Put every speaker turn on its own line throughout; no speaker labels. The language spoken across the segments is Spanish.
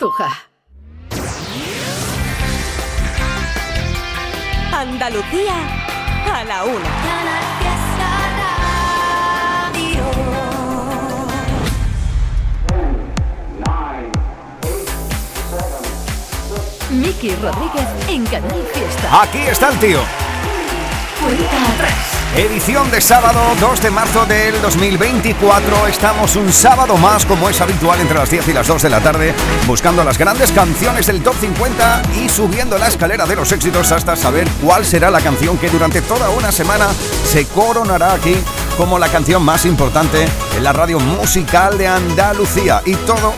Cartuja.
Andalucía a la una.
Miki Rodríguez en Canal Fiesta.
Aquí está el tío.
Cuenta atrás.
Edición de sábado 2 de marzo del 2024. Estamos un sábado más, como es habitual, entre las 10 y las 2 de la tarde, buscando las grandes canciones del Top 50 y subiendo la escalera de los éxitos hasta saber cuál será la canción que durante toda una semana se coronará aquí como la canción más importante en la radio musical de Andalucía. Y todo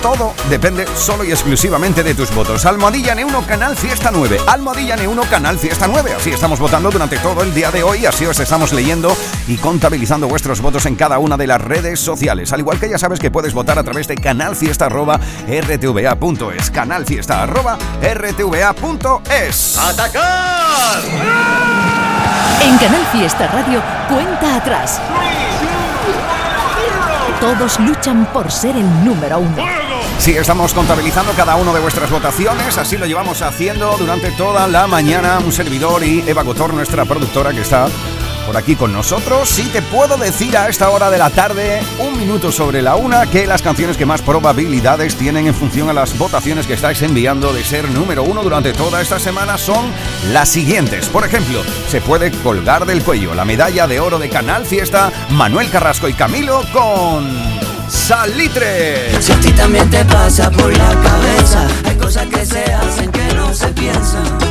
todo depende solo y exclusivamente de tus votos. Almohadilla N1 Canal Fiesta 9. Almohadilla N1 Canal Fiesta 9. Así estamos votando durante todo el día de hoy. Así os estamos leyendo y contabilizando vuestros votos en cada una de las redes sociales. Al igual que ya sabes que puedes votar a través de canalfiesta.rtva.es. Canalfiesta.rtva.es.
¡Atacar!
En Canal Fiesta Radio, cuenta atrás. Todos luchan por ser el número uno.
Sí, estamos contabilizando cada una de vuestras votaciones, así lo llevamos haciendo durante toda la mañana. Un servidor y Eva Gotor, nuestra productora que está por aquí con nosotros. Sí te puedo decir a esta hora de la tarde, un minuto sobre la una, que las canciones que más probabilidades tienen en función a las votaciones que estáis enviando de ser número uno durante toda esta semana son las siguientes. Por ejemplo, se puede colgar del cuello la medalla de oro de Canal Fiesta Manuel Carrasco y Camilo con... Salitre.
Si a ti también te pasa por la cabeza, hay cosas que se hacen que no se piensan.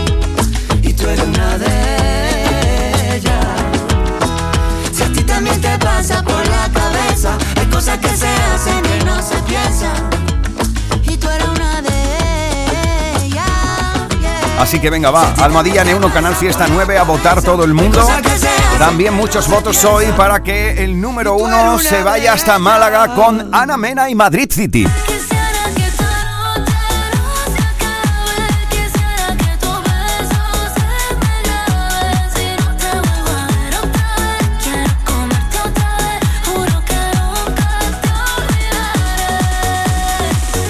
Así que venga, va. Almadilla N1 Canal Fiesta 9 a votar todo el mundo. También muchos votos hoy para que el número uno se vaya hasta Málaga con Ana Mena y Madrid City.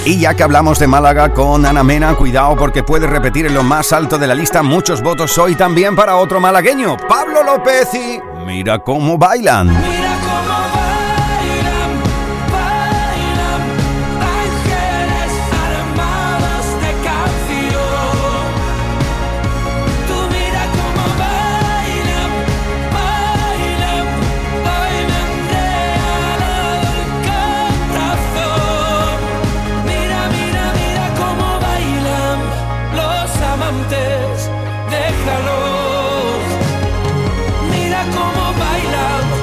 Y ya que hablamos de Málaga con Ana Mena, cuidado porque puede repetir en lo más alto de la lista muchos votos hoy también para otro malagueño, Pablo López y mira cómo bailan.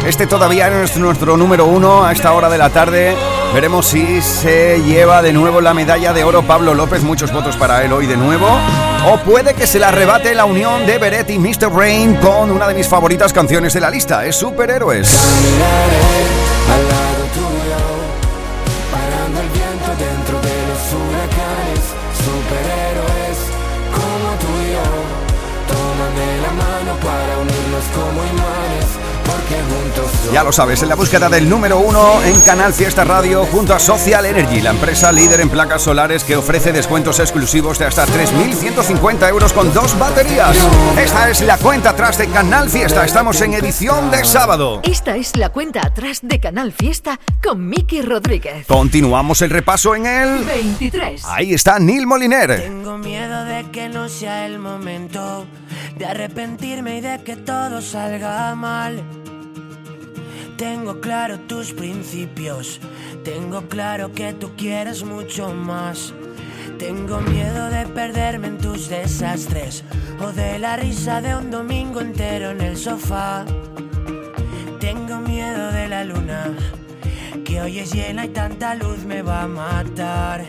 Este todavía es nuestro número uno a esta hora de la tarde. Veremos si se lleva de nuevo la medalla de oro Pablo López. Muchos votos para él hoy de nuevo. O puede que se la arrebate la unión de Beret y Mr. Rain con una de mis favoritas canciones de la lista. Es Superhéroes. Ya lo sabes, en la búsqueda del número uno en Canal Fiesta Radio junto a Social Energy, la empresa líder en placas solares que ofrece descuentos exclusivos de hasta 3.150 euros con dos baterías. Esta es la cuenta atrás de Canal Fiesta. Estamos en edición de sábado.
Esta es la cuenta atrás de Canal Fiesta con Miki Rodríguez.
Continuamos el repaso en el...
23.
Ahí está Neil Moliner.
Tengo miedo de que no sea el momento de arrepentirme y de que todo salga mal. Tengo claro tus principios, tengo claro que tú quieres mucho más. Tengo miedo de perderme en tus desastres o de la risa de un domingo entero en el sofá. Tengo miedo de la luna, que hoy es llena y tanta luz me va a matar.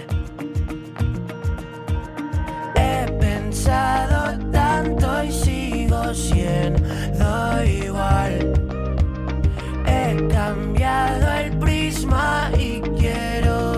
He pensado tanto y sigo siendo igual. He cambiado el prisma y quiero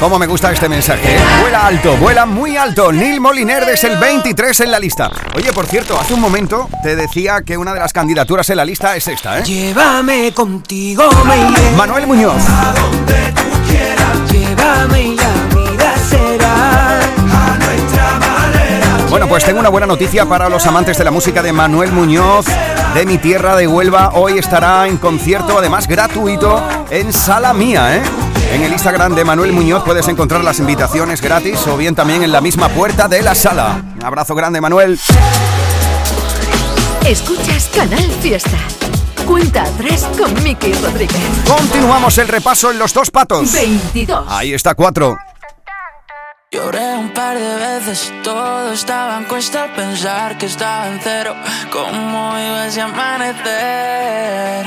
¿Cómo me
gusta este mensaje? eh? Vuela alto, vuela muy alto. Neil Moliner es el 23 en la lista. Oye, por cierto, hace un momento te decía que una de las candidaturas en la lista es esta, ¿eh?
Llévame contigo, me iré
Manuel Muñoz.
a donde tú quieras. Llévame y la vida será a nuestra manera.
Bueno, pues tengo una buena noticia para los amantes de la música de Manuel Muñoz, de mi tierra de Huelva. Hoy estará en concierto, además gratuito, en Sala Mía, ¿eh? En el Instagram de Manuel Muñoz puedes encontrar las invitaciones gratis o bien también en la misma puerta de la sala. Un abrazo grande, Manuel.
Escuchas Canal Fiesta. Cuenta atrás con Miki Rodríguez.
Continuamos el repaso en los dos patos.
22.
Ahí está cuatro.
Lloré un par de veces, todo estaba en cuesta al pensar que estaba en cero. ¿Cómo iba ese amanecer?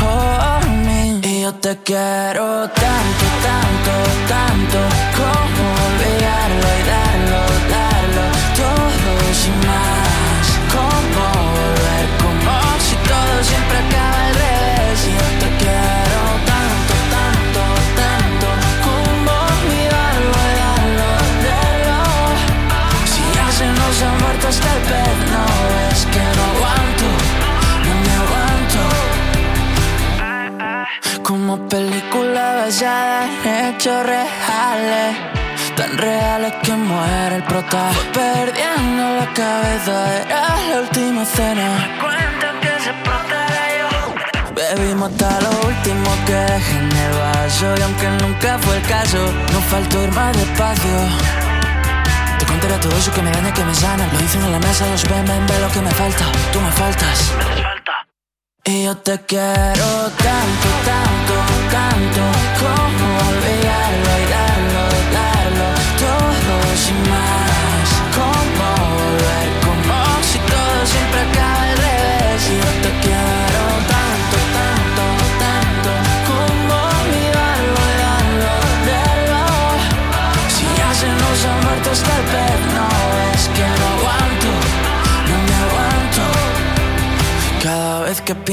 por mí. Y yo te quiero tanto, tanto, tanto, como olvidarlo y darlo, Como película basada en hechos reales. Tan reales que muere el prota. Perdiendo la cabeza, era la última cena. Cuentan que se yo Bebimos hasta lo último que dejé en el vaso. Y aunque nunca fue el caso, no faltó ir más despacio. Te contaré todo eso que me daña, que me sana. Lo dicen en la mesa, los ven, ven, ve lo que me falta. Tú me faltas y yo te quiero tanto, tanto, tanto Como olvidarlo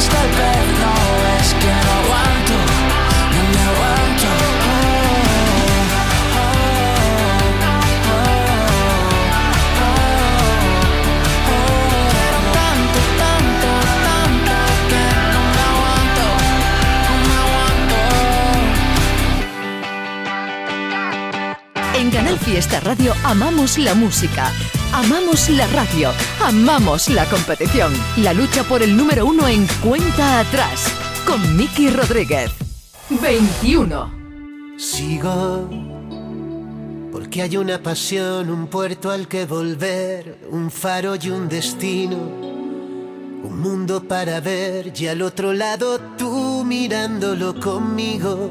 esta En Canal
Fiesta Radio amamos la música amamos la radio, amamos la competición. La lucha por el número uno en cuenta atrás con Miki Rodríguez. 21.
Sigo porque hay una pasión, un puerto al que volver, un faro y un destino, un mundo para ver y al otro lado tú mirándolo conmigo.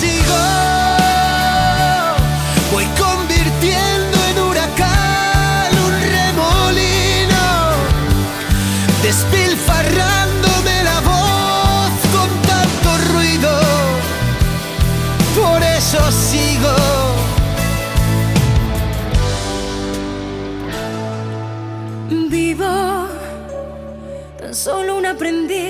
sigo. Voy convirtiendo en huracán un remolino, despilfarrándome la voz con tanto ruido. Por eso sigo.
Vivo tan solo un aprendiz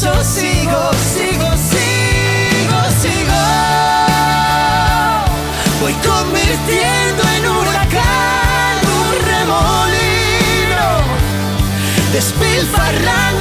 Eso sigo, sigo, sigo, sigo. Voy convirtiendo en huracán un remolino, despilfarrándome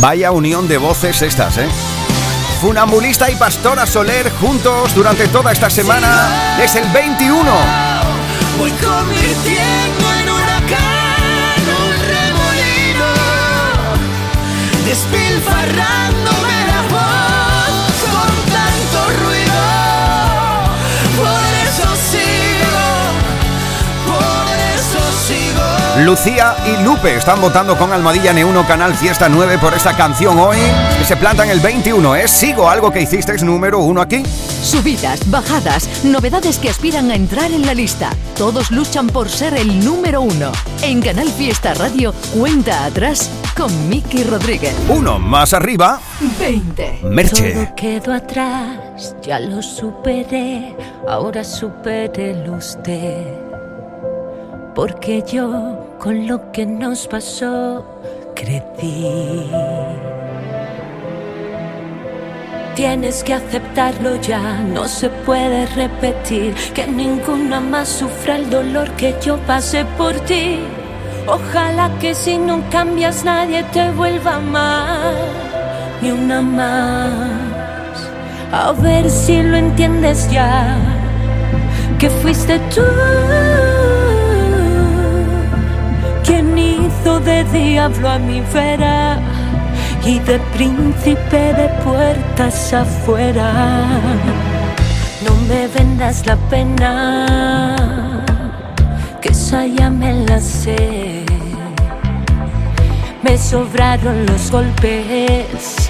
Vaya unión de voces estas, ¿eh? Funambulista y Pastora Soler juntos durante toda esta semana. Es el 21.
Voy convirtiendo en huracán un remolino, despilfarrándome
Lucía y Lupe están votando con Almadilla N1 Canal Fiesta 9 por esta canción hoy, que se planta en el 21. ¿Es Sigo algo que hiciste es número uno aquí?
Subidas, bajadas, novedades que aspiran a entrar en la lista. Todos luchan por ser el número uno. En Canal Fiesta Radio, cuenta atrás con Miki Rodríguez.
Uno más arriba,
20.
Merche.
Todo quedó atrás, ya lo superé, ahora supérelo usted. Porque yo con lo que nos pasó crecí. Tienes que aceptarlo ya, no se puede repetir que ninguna más sufra el dolor que yo pasé por ti. Ojalá que si no cambias nadie te vuelva a amar, ni una más. A ver si lo entiendes ya, que fuiste tú de diablo a mi vera y de príncipe de puertas afuera. No me vendas la pena, que esa ya me la sé. Me sobraron los golpes,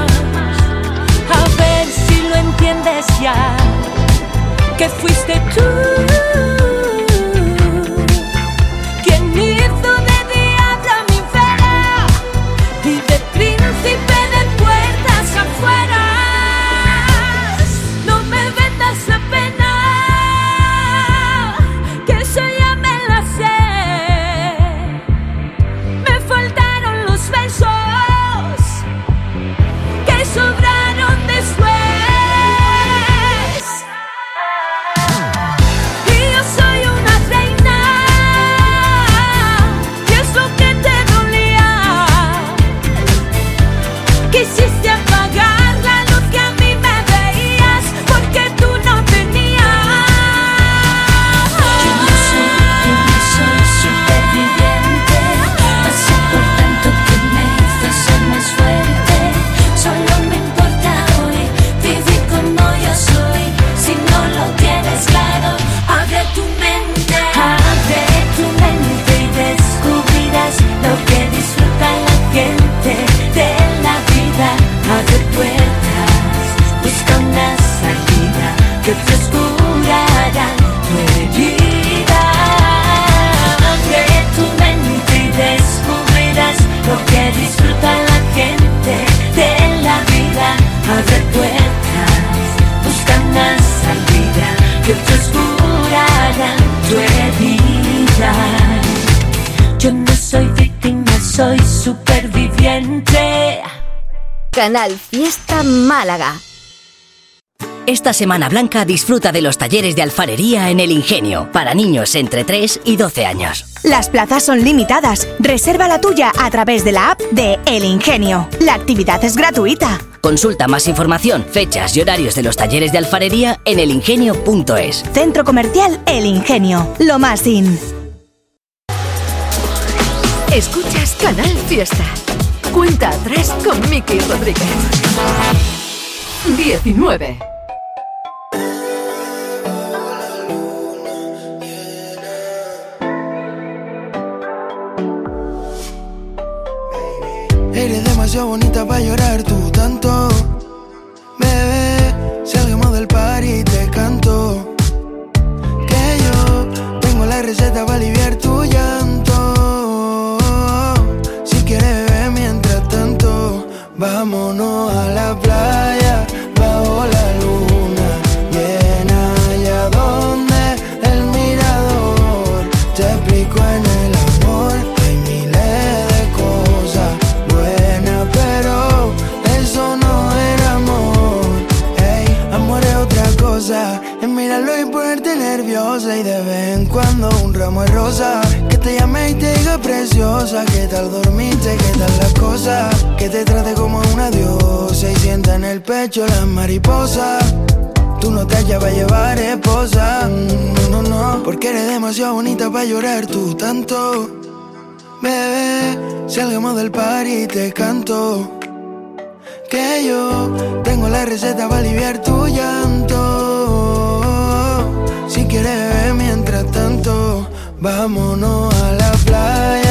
Que fuiste tú
Canal Fiesta Málaga.
Esta Semana Blanca disfruta de los talleres de alfarería en El Ingenio para niños entre 3 y 12 años.
Las plazas son limitadas. Reserva la tuya a través de la app de El Ingenio. La actividad es gratuita.
Consulta más información, fechas y horarios de los talleres de alfarería en elingenio.es.
Centro Comercial El Ingenio. Lo más in.
Escuchas Canal Fiesta. Cuenta atrás con Miki Rodríguez. 19.
Eres demasiado bonita para llorar tú tanto. Bebé, salgamos del par y te canto. Que yo tengo la receta para aliviar tu llanto. Vámonos a la playa bajo la luna llena. Allá donde el mirador te explico en el amor. Hay miles de cosas buenas, pero eso no era amor. Ey, amor es otra cosa. Es mirarlo y ponerte nerviosa. Y de vez en cuando un ramo de rosa. Y te diga preciosa. ¿Qué tal dormiste? ¿Qué tal las cosas? Que te trate como una diosa. Y sienta en el pecho las mariposas. Tú no te hallas para llevar esposa. Mm, No, no, no. Porque eres demasiado bonita para llorar tú tanto. Bebé, salgamos del par y te canto. Que yo tengo la receta para aliviar tu llanto. Si quieres mientras tanto, vámonos a la playa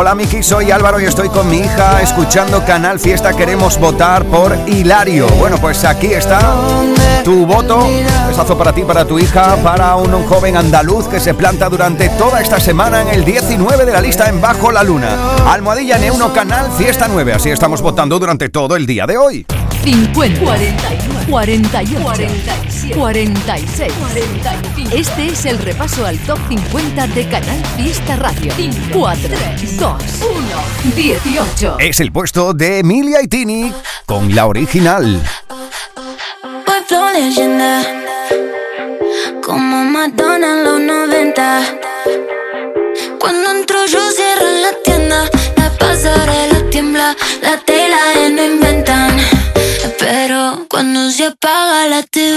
Hola Miki, soy Álvaro y estoy con mi hija escuchando Canal Fiesta. Queremos votar por Hilario. Bueno, pues aquí está tu voto. Besazo para ti, para tu hija, para un, un joven andaluz que se planta durante toda esta semana en el 19 de la lista en Bajo la Luna. Almohadilla N1 Canal Fiesta 9. Así estamos votando durante todo el día de hoy.
50, 41, 48, 47, 46, 45. Este es el repaso al top 50 de Canal Fiesta Radio. 4, 2, 1, 18.
Es el puesto de Emilia y Tini con la original.
Flow leyenda Como Madonna en los 90 Cuando entro yo cuando se apaga la TV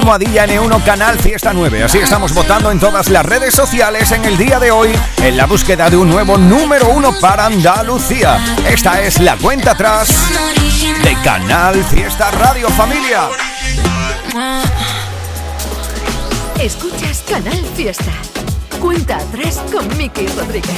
Almohadilla N1 Canal Fiesta 9. Así estamos votando en todas las redes sociales en el día de hoy en la búsqueda de un nuevo número uno para Andalucía. Esta es la cuenta atrás de Canal Fiesta Radio Familia.
Escuchas Canal Fiesta. Cuenta atrás con Miki Rodríguez.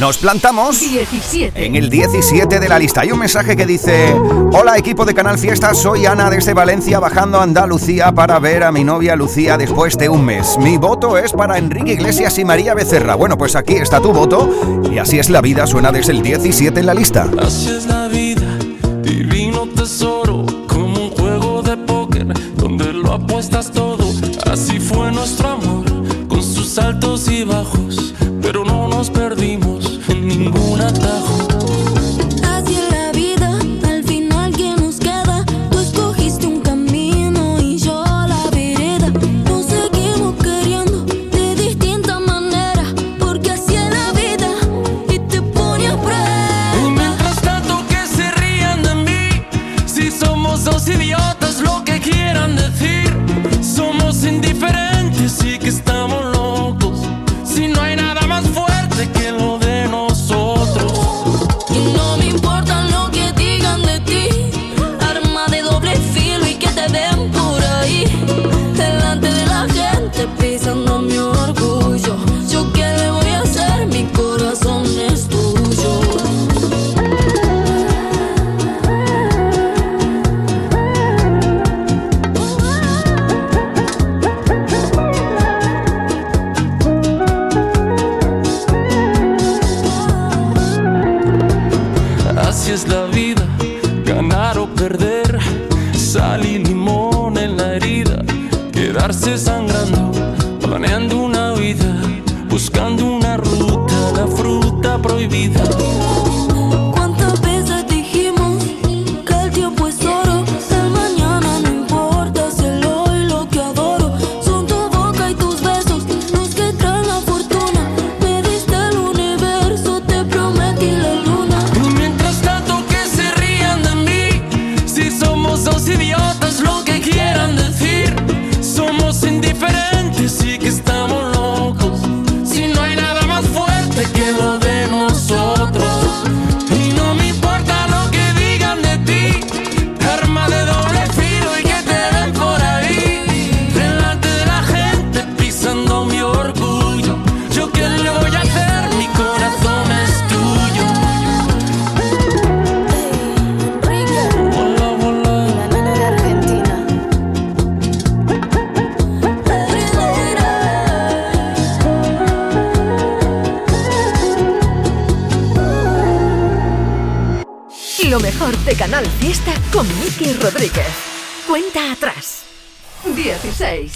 Nos plantamos
17.
en el 17 de la lista. Hay un mensaje que dice: Hola, equipo de Canal Fiesta. Soy Ana desde Valencia, bajando a Andalucía para ver a mi novia Lucía después de un mes. Mi voto es para Enrique Iglesias y María Becerra. Bueno, pues aquí está tu voto. Y así es la vida, suena desde el 17 en la lista.
Así es la vida, divino tesoro, como un juego de póker donde lo apuestas todo. Altos y bajos,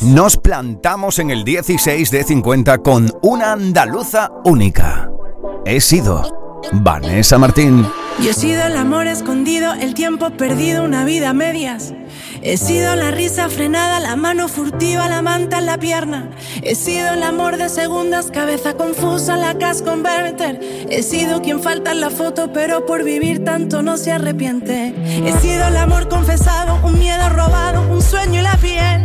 Nos
plantamos en el 16 de 50 con una andaluza única. He sido Vanessa Martín.
Yo he sido el amor escondido, el tiempo perdido, una vida a medias. He sido la risa frenada, la mano furtiva, la manta en la pierna. He sido el amor de segundas, cabeza confusa, la cash converter. He sido quien falta en la foto, pero por vivir tanto no se arrepiente. He sido el amor confesado, un miedo robado, un sueño y la piel.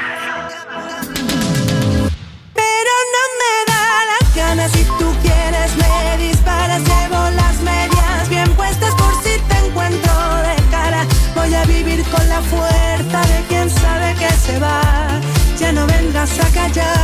Si tú quieres me disparas. Llevo las medias bien puestas por si te encuentro de cara. Voy a vivir con la fuerza de quien sabe que se va. Ya no vendrás a callarme,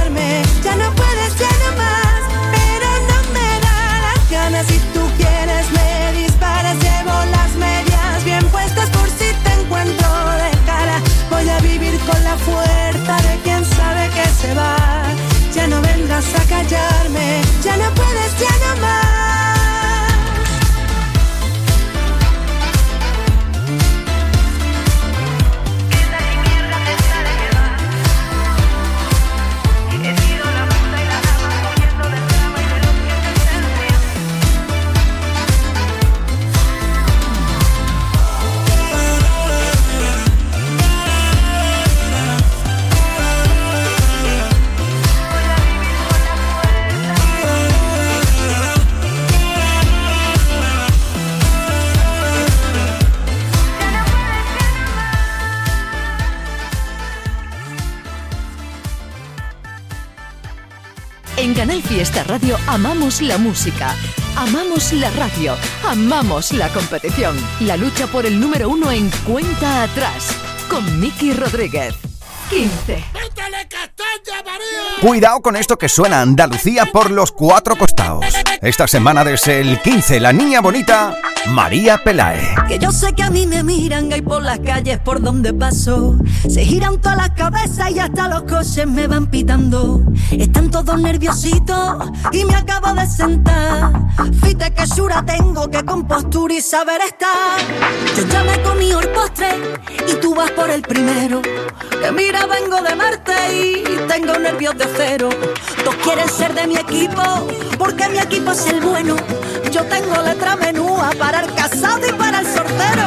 amamos la música, amamos la radio, amamos la competición. La lucha por el número uno en cuenta atrás con Miki Rodríguez. 15.
Cuidado con esto que suena Andalucía por los cuatro costados. Esta semana desde el 15, la niña bonita María Pelae.
Que yo sé que a mí me miran ahí por las calles por donde paso. Se giran todas las cabezas y hasta los coches me van pitando. Están todos nerviositos y me acabo de sentar. Fíjate que sura tengo, que compostura y saber estar. Yo ya me comí el postre y tú vas por el primero. Que mira, vengo de Marte y tengo nervios de cero. Todos quieren ser de mi equipo porque mi equipo es el bueno. Yo tengo letra menúa para el casado y para el sortero.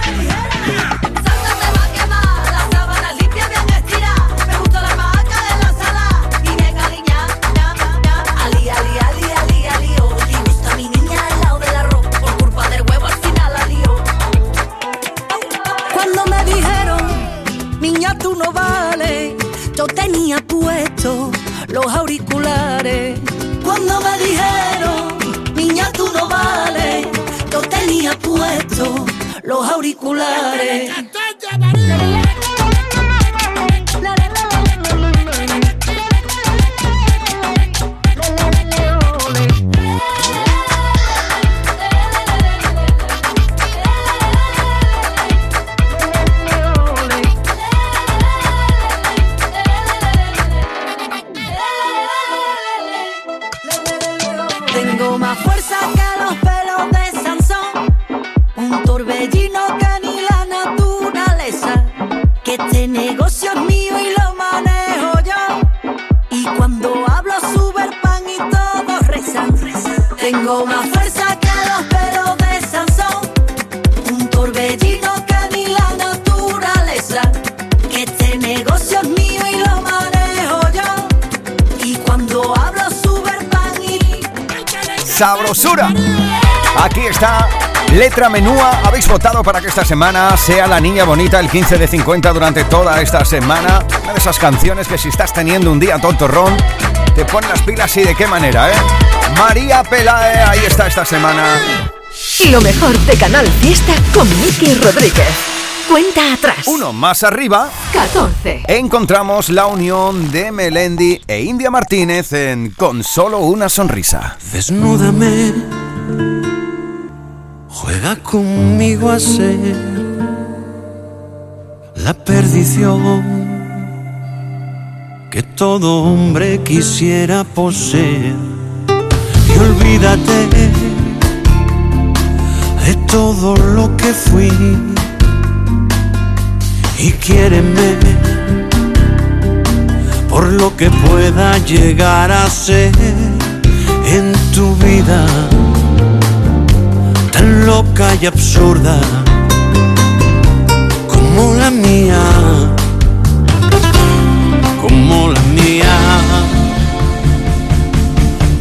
los auriculares este negocio es mío y lo manejo yo. Y cuando hablo sube el pan y todos rezan. Tengo más fuerza que los pelos de Sansón, un torbellino que ni la naturaleza. Que este negocio es mío y lo manejo yo. Y cuando hablo sube el pan y
Sabrosura. Aquí está Letra Menúa. Habéis votado para que esta semana sea la niña bonita el 15 de 50 durante toda esta semana. Una de esas canciones que si estás teniendo un día tontorrón, te pone las pilas y de qué manera, ¿eh? María Pelae, ahí está esta semana.
Y lo mejor de Canal Fiesta con Miki Rodríguez. Cuenta atrás.
Uno más arriba.
14.
Encontramos la unión de Melendi e India Martínez en Con solo una sonrisa.
Desnúdame, juega conmigo a ser la perdición que todo hombre quisiera poseer. Y olvídate de todo lo que fui y quiéreme por lo que pueda llegar a ser en tu vida tan loca y absurda como la mía, como la mía.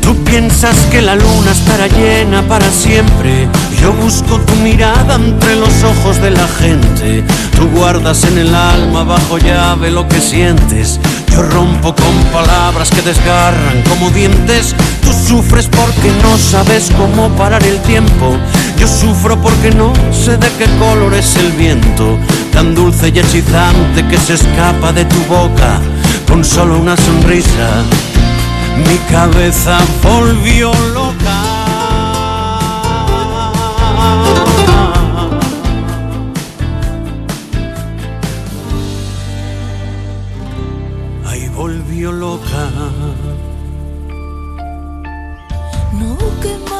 Tú piensas que la luna estará llena para siempre. Yo busco tu mirada entre los ojos de la gente. Tú guardas en el alma bajo llave lo que sientes. Yo rompo con palabras que desgarran como dientes. Tú sufres porque no sabes cómo parar el tiempo. Yo sufro porque no sé de qué color es el viento. Tan dulce y hechizante que se escapa de tu boca con solo una sonrisa. Mi cabeza volvió loca. Volvió loca.
No quema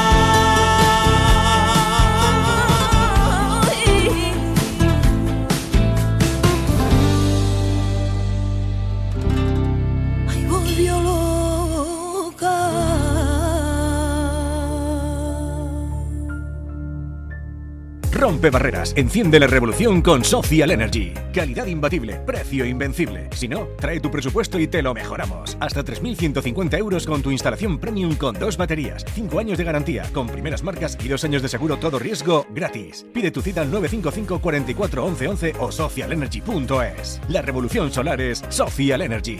Rompe barreras, enciende la revolución con Social Energy. Calidad imbatible, precio invencible. Si no, trae tu presupuesto y te lo mejoramos. Hasta 3.150 euros con tu instalación premium con dos baterías, 5 años de garantía, con primeras marcas y 2 años de seguro todo riesgo gratis. Pide tu cita al 955 44 11 11 o socialenergy.es. La revolución solar es Social Energy.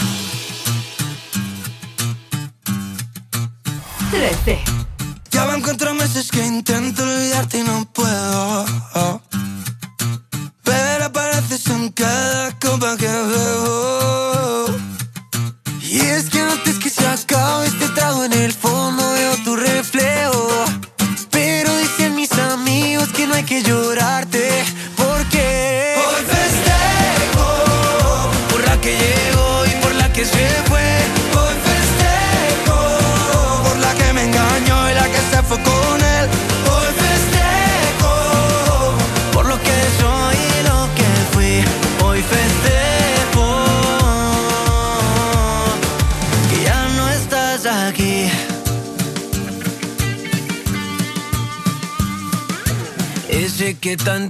13.
Ya van cuatro meses que intento olvidarte y no puedo. Pero apareces en cada copa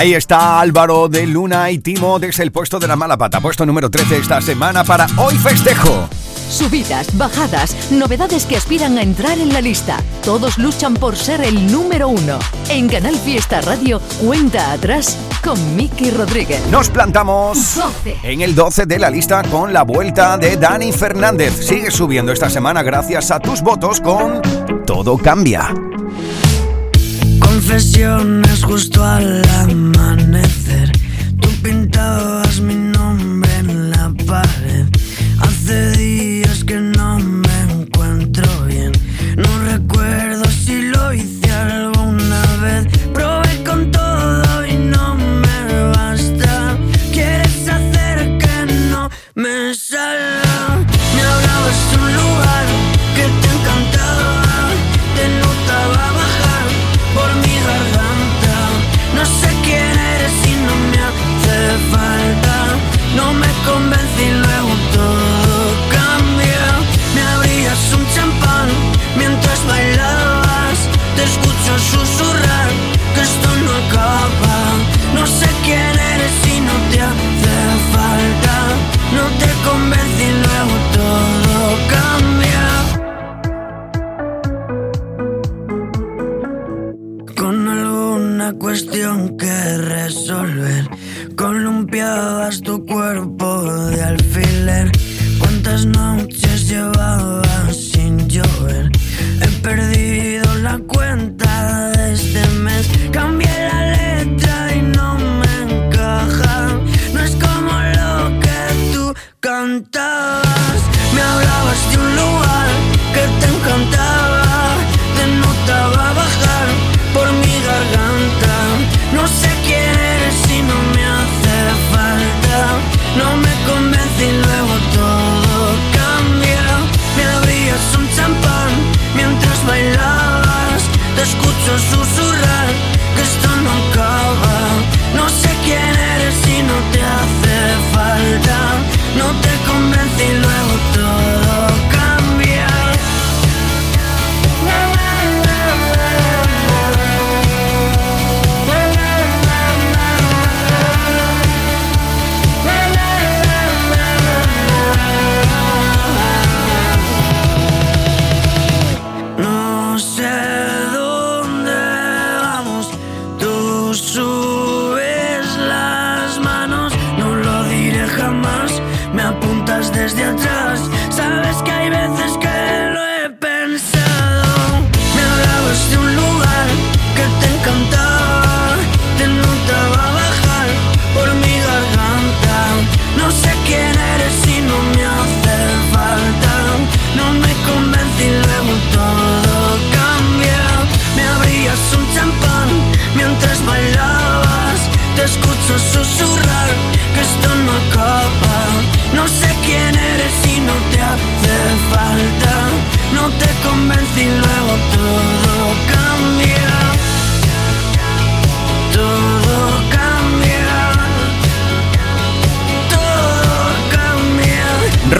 Ahí está Álvaro de Luna y Timo desde el puesto de la mala pata, puesto número 13 esta semana para Hoy Festejo.
Subidas, bajadas, novedades que aspiran a entrar en la lista. Todos luchan por ser el número uno. En Canal Fiesta Radio, cuenta atrás con Miki Rodríguez.
Nos plantamos
12.
en el 12 de la lista con la vuelta de Dani Fernández. Sigue subiendo esta semana gracias a tus votos con Todo Cambia.
Confesiones justo al amanecer. Tú pintabas mi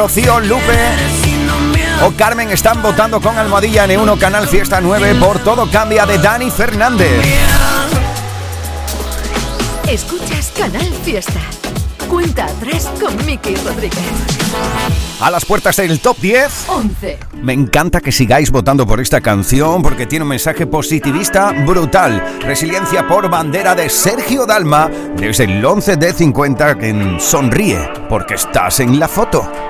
Rocío, Lupe o Carmen están votando con Almohadilla N1 Canal Fiesta 9 por Todo Cambia de Dani Fernández.
Escuchas Canal Fiesta. Cuenta atrás con Miki Rodríguez.
A las puertas del top 10.
11.
Me encanta que sigáis votando por esta canción porque tiene un mensaje positivista brutal. Resiliencia por bandera de Sergio Dalma desde el 11 de 50 que sonríe porque estás en la foto.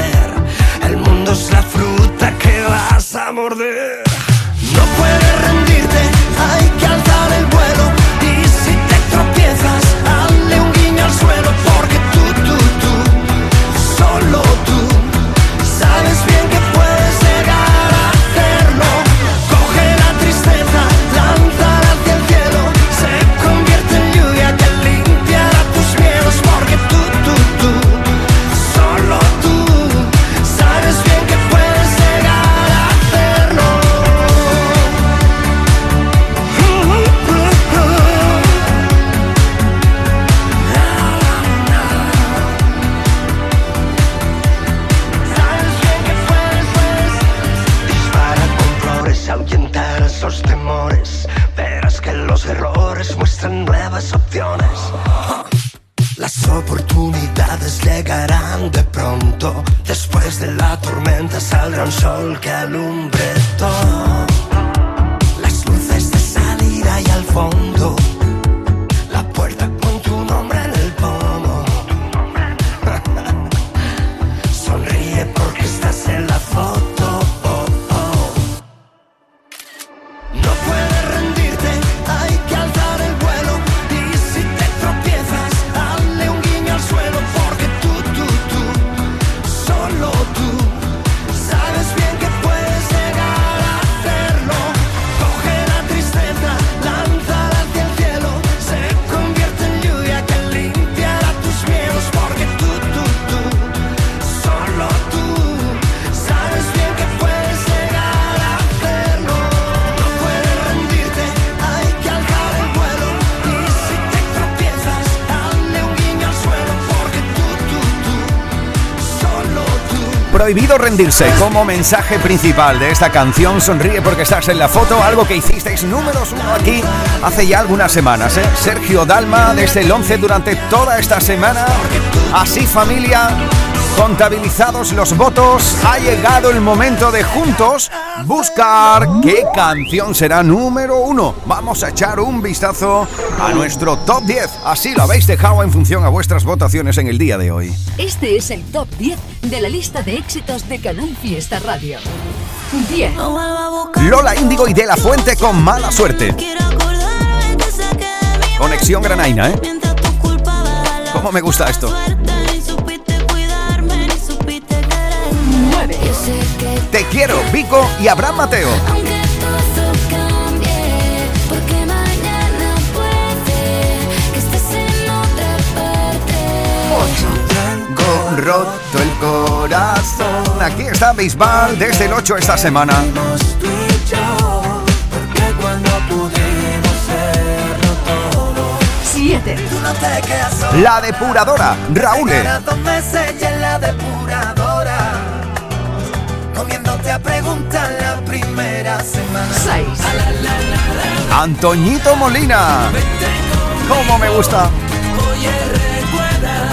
Vas a morder.
Como mensaje principal de esta canción. Sonríe porque estás en la foto, algo que hicisteis números uno aquí hace ya algunas semanas. ¿eh? Sergio Dalma desde el 11 durante toda esta semana. Así familia, contabilizados los votos, ha llegado el momento de juntos buscar qué canción será número uno. Vamos a echar un vistazo a nuestro top 10. Así lo habéis dejado en función a vuestras votaciones en el día de hoy.
Este es el top 10 de la lista de éxitos de Canal Fiesta Radio. 10.
Lola Índigo y De La Fuente con mala suerte. Conexión Granaina, ¿eh? ¿Cómo me gusta esto? Te quiero, Vico y Abraham Mateo. Roto el corazón. Aquí está Bisbal desde el 8 esta semana.
Tú y yo, porque Comiéndote a preguntar la primera semana.
6.
Antoñito Molina. ¿Cómo me gusta?
Oye, recuerda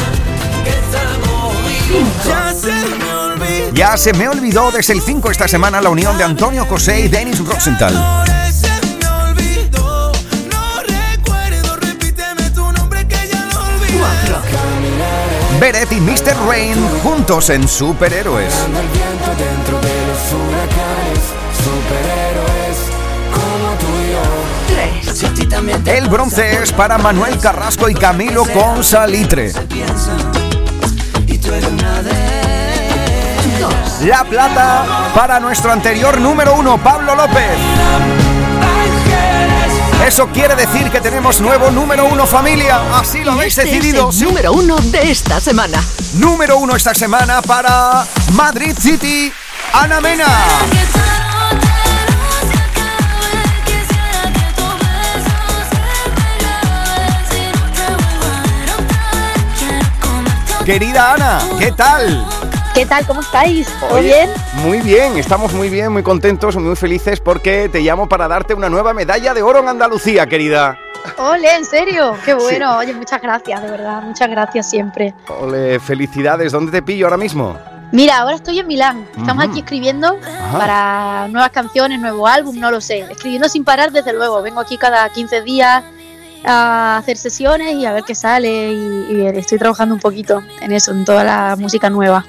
que estamos Ya se me olvidó.
Ya se me olvidó desde el 5 esta semana la unión de Antonio José y Denis Rosenthal.
Se me olvidó. No recuerdo, repíteme tu nombre que ya lo olvidé.
4.
Beret y Mr. Rain juntos en Superhéroes.
El
bronce es para Manuel Carrasco y Camilo con Salitre.
piensa y tú eres una de
2.
La plata para nuestro anterior número uno, Pablo López. Eso quiere decir que tenemos nuevo número uno familia. Así lo habéis
Este
decidido.
es el número 1 de esta semana.
Número uno esta semana para Madrid City, Ana Mena. Querida Ana, ¿qué tal?
¿Qué tal? ¿Cómo estáis? ¿Todo
Oye,
bien?
Muy bien, estamos muy bien, muy contentos, muy felices porque te llamo para darte una nueva medalla de oro en Andalucía, querida.
Ole, ¿en serio? Qué bueno. Oye, muchas gracias, de verdad. Muchas gracias siempre.
Ole, felicidades. ¿Dónde te pillo ahora mismo?
Mira, ahora estoy en Milán. Estamos aquí escribiendo
Ajá.
para nuevas canciones, nuevo álbum, no lo sé. Escribiendo sin parar, desde luego. Vengo aquí cada 15 días a hacer sesiones y a ver qué sale. Y, y estoy trabajando un poquito en eso, en toda la música nueva.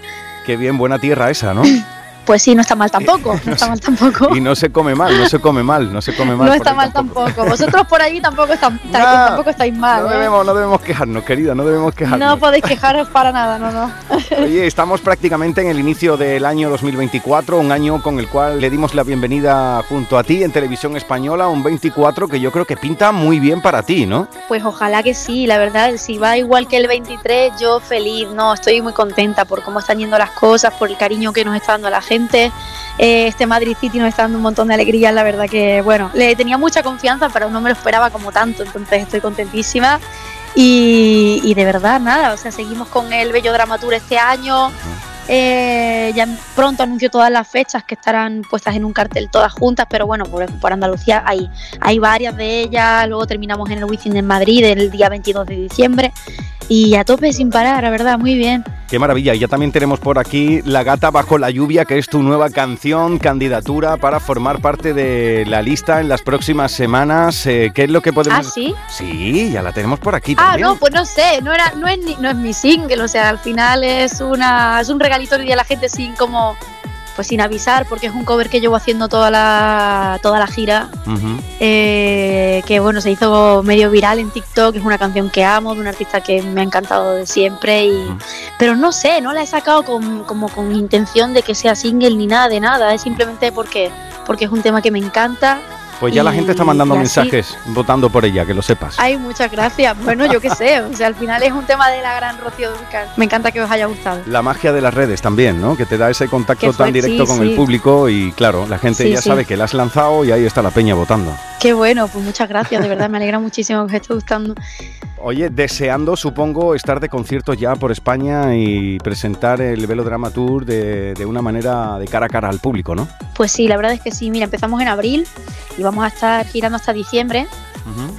Qué bien, buena tierra esa, ¿no?
Pues sí, no está mal tampoco. No está mal tampoco.
Y no se come mal, no se come mal, no se come mal.
No está mal tampoco. Vosotros por allí tampoco, están, tampoco estáis mal.
No
¿eh?
debemos, no debemos quejarnos, querida, no debemos quejarnos.
No podéis quejaros para nada, no, no.
Oye, estamos prácticamente en el inicio del año 2024, un año con el cual le dimos la bienvenida junto a ti en Televisión Española, un 24 que yo creo que pinta muy bien para ti, ¿no?
Pues ojalá que sí, la verdad, si va igual que el 23, yo feliz, no, estoy muy contenta por cómo están yendo las cosas, por el cariño que nos está dando la gente. Eh, este Madrid City nos está dando un montón de alegría, la verdad que, bueno, le tenía mucha confianza, pero no me lo esperaba como tanto, entonces estoy contentísima. Y, y de verdad, nada, o sea, seguimos con el Bello Dramatur este año. Eh, ya pronto anuncio todas las fechas que estarán puestas en un cartel todas juntas, pero bueno, por, por Andalucía hay, hay varias de ellas. Luego terminamos en el Wizzing en Madrid el día 22 de diciembre. Y a tope sin parar, la verdad, muy bien.
Qué maravilla. Y ya también tenemos por aquí La Gata Bajo la Lluvia, que es tu nueva canción, candidatura para formar parte de la lista en las próximas semanas. Eh, ¿Qué es lo que podemos...?
¿Ah, sí?
Sí, ya la tenemos por aquí
Ah,
también.
no, pues no sé, no, era, no, es, no es mi single, o sea, al final es, una, es un regalito que a la gente sin como, pues sin avisar, porque es un cover que llevo haciendo toda la, toda la gira, eh, que bueno, se hizo medio viral en TikTok, es una canción que amo, de un artista que me ha encantado de siempre, y, pero no sé, no la he sacado con, como con intención de que sea single ni nada de nada, es simplemente porque, porque es un tema que me encanta.
Pues ya la gente está mandando
así-
mensajes votando por ella, que lo sepas.
Ay, muchas gracias. Bueno, yo qué sé, o sea, al final es un tema de la gran Rocío Durcal. Me encanta que os haya gustado.
La magia de las redes también, ¿no? Que te da ese contacto
fue-
tan directo
sí,
con el público y claro, la gente
Sí,
ya sabe que la has lanzado y ahí está la peña votando.
Qué bueno, pues muchas gracias, de verdad, me alegra muchísimo que os esté gustando.
Oye, deseando, supongo, estar de conciertos ya por España y presentar el Velodrama Tour de, de una manera de cara a cara al público, ¿no?
Pues sí, la verdad es que sí, mira, empezamos en abril y vamos a estar girando hasta diciembre.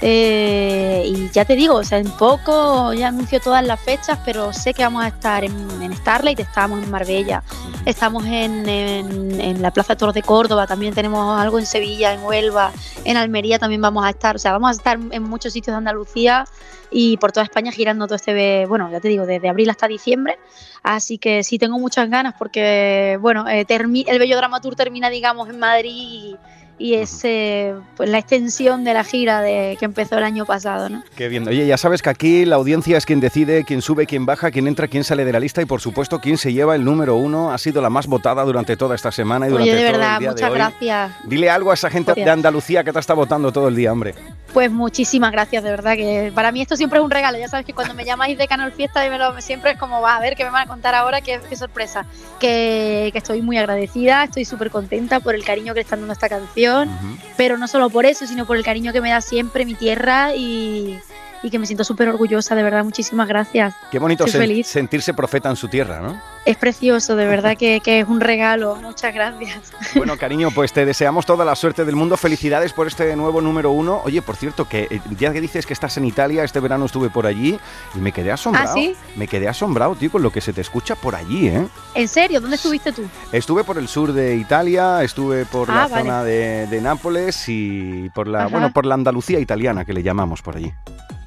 Eh, y ya te digo, o sea, en poco ya anuncio todas las fechas, pero sé que vamos a estar en, en Starlight, estamos en Marbella, estamos en, en- en la Plaza Toros de Córdoba, también tenemos algo en Sevilla, en Huelva, en Almería también vamos a estar, o sea, vamos a estar en muchos sitios de Andalucía y por toda España girando todo este, bueno, ya te digo, desde abril hasta diciembre. Así que sí tengo muchas ganas porque, bueno, eh, el Bello Drama Tour termina, digamos, en Madrid y, y es eh, pues la extensión de la gira de, que empezó el año pasado, ¿no?
Qué bien. Oye, ya sabes que aquí la audiencia es quien decide, quién sube, quién baja, quién entra, quién sale de la lista y por supuesto quién se lleva el número uno. Ha sido la más votada durante toda esta semana y durante
Oye, de
todo
verdad,
el día de
muchas
hoy.
gracias.
Dile algo a esa gente
Gracias.
de Andalucía que te está votando todo el día, hombre.
Pues muchísimas gracias, de verdad, que para mí esto siempre es un regalo. Ya sabes que cuando me llamáis de Canal Fiesta, y me lo- siempre es como, va a ver qué me van a contar ahora, qué, qué sorpresa. Que, que estoy muy agradecida, estoy súper contenta por el cariño que le están dando a esta canción, pero no solo por eso, sino por el cariño que me da siempre mi tierra y, y que me siento súper orgullosa, de verdad, muchísimas gracias.
Qué bonito sen-
feliz.
sentirse profeta en su tierra, ¿no?
Es precioso, de verdad que, que es un regalo. Muchas gracias.
Bueno, cariño, pues te deseamos toda la suerte del mundo. Felicidades por este nuevo número uno. Oye, por cierto, que eh, ya que dices que estás en Italia, este verano estuve por allí y me quedé asombrado.
¿Ah, sí?
Me quedé asombrado, tío, con lo que se te escucha por allí, ¿eh?
¿En serio? ¿Dónde estuviste tú?
Estuve por el sur de Italia, estuve por la
Ah, vale.
zona de, de Nápoles y por la,
Ajá.
bueno, por la Andalucía italiana que le llamamos por allí.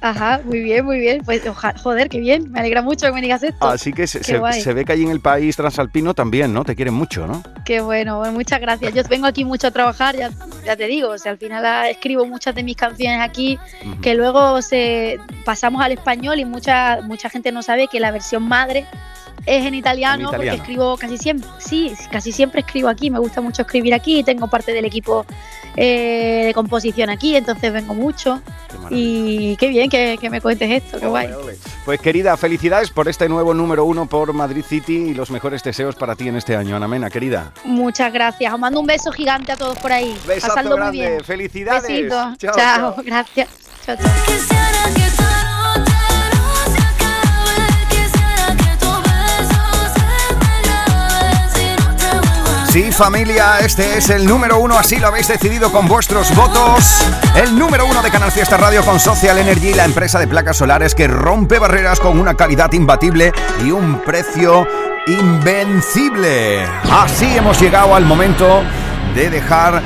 Ajá, muy bien, muy bien. Pues joder, qué bien. Me alegra mucho que me digas esto.
Así que se, se ve que allí en el país transalpino también, ¿no? Te quieren mucho, ¿no?
Qué bueno, bueno, muchas gracias. Yo vengo aquí mucho a trabajar, ya, ya te digo, o sea, al final ah, escribo muchas de mis canciones aquí, que luego se pasamos al español y mucha mucha gente no sabe que la versión madre es en italiano,
En
porque escribo casi siempre, sí, casi siempre escribo aquí, me gusta mucho escribir aquí, tengo parte del equipo eh, de composición aquí, entonces vengo mucho y qué bien que, que me cuentes esto, qué guay.
Pues querida, felicidades por este nuevo número uno por Madrid City y los mejores deseos para ti en este año, Ana Mena, querida.
Muchas gracias. Os mando un beso gigante a todos por ahí.
Besazo
Pasadlo
grande.
muy bien.
Felicidades.
Besitos.
Chao,
Chao.
chao.
Gracias. Chao, chao.
Sí, familia, este es el número uno, así lo habéis decidido con vuestros votos. El número uno de Canal Fiesta Radio con Social Energy, la empresa de placas solares que rompe barreras con una calidad imbatible y un precio invencible. Así hemos llegado al momento de dejar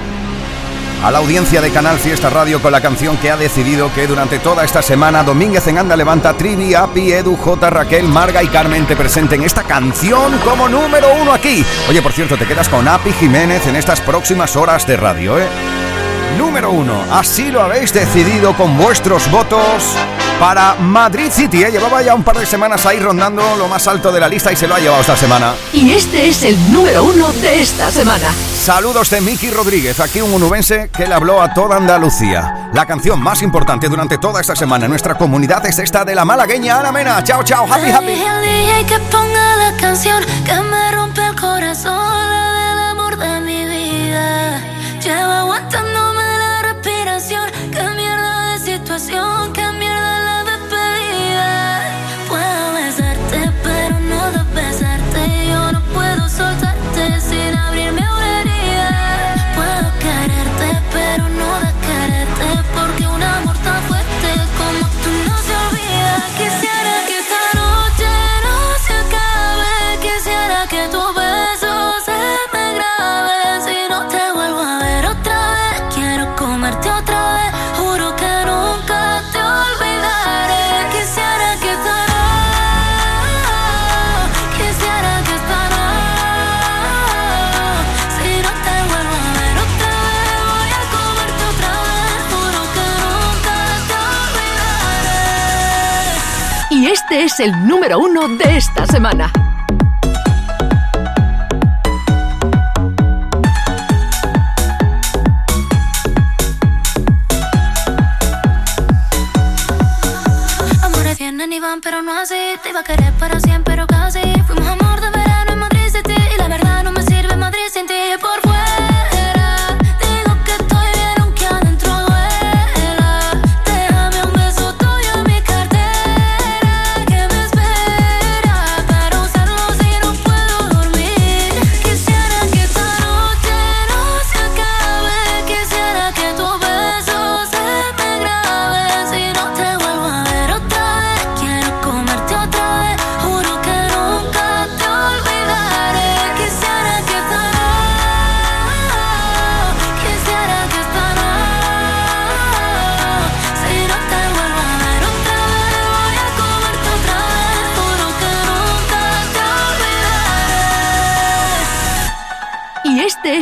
a la audiencia de Canal Fiesta Radio con la canción que ha decidido que durante toda esta semana Domínguez en Anda Levanta, Trivi, Api, Edu, J, Raquel, Marga y Carmen te presenten esta canción como número uno aquí. Oye, por cierto, te quedas con Api Jiménez en estas próximas horas de radio, ¿eh? Número uno, así lo habéis decidido con vuestros votos para Madrid City, ¿eh? Llevaba ya un par de semanas ahí rondando lo más alto de la lista y se lo ha llevado esta semana.
Y este es el número uno de esta semana.
Saludos de Miki Rodríguez, aquí un unubense que le habló a toda Andalucía. La canción más importante durante toda esta semana en nuestra comunidad es esta de la malagueña Ana Mena. Chao, chao, happy, happy.
Que ponga la canción que me rompe el corazón,
es el número uno de esta semana.
Amores vienen y van, pero no así. Te iba a querer para siempre, pero casi.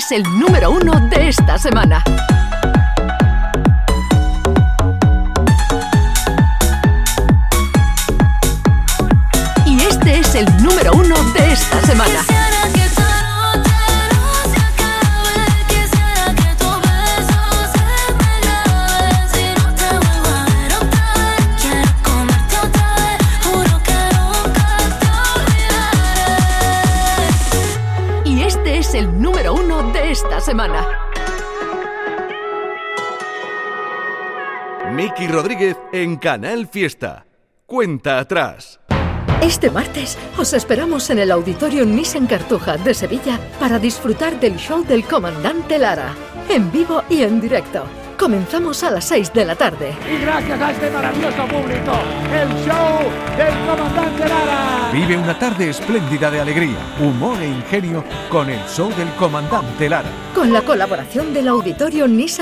Es el número uno de esta semana. Y este es el número uno de esta semana. Semana.
Miki Rodríguez en Canal Fiesta. Cuenta atrás.
Este martes os esperamos en el Auditorio Nissan Cartuja de Sevilla para disfrutar del show del comandante Lara, en vivo y en directo. Comenzamos a las 6 de la tarde.
Y gracias a este maravilloso público, el show del comandante Lara.
Vive una tarde espléndida de alegría, humor e ingenio con el show del comandante Lara.
Con la colaboración del Auditorio Nissan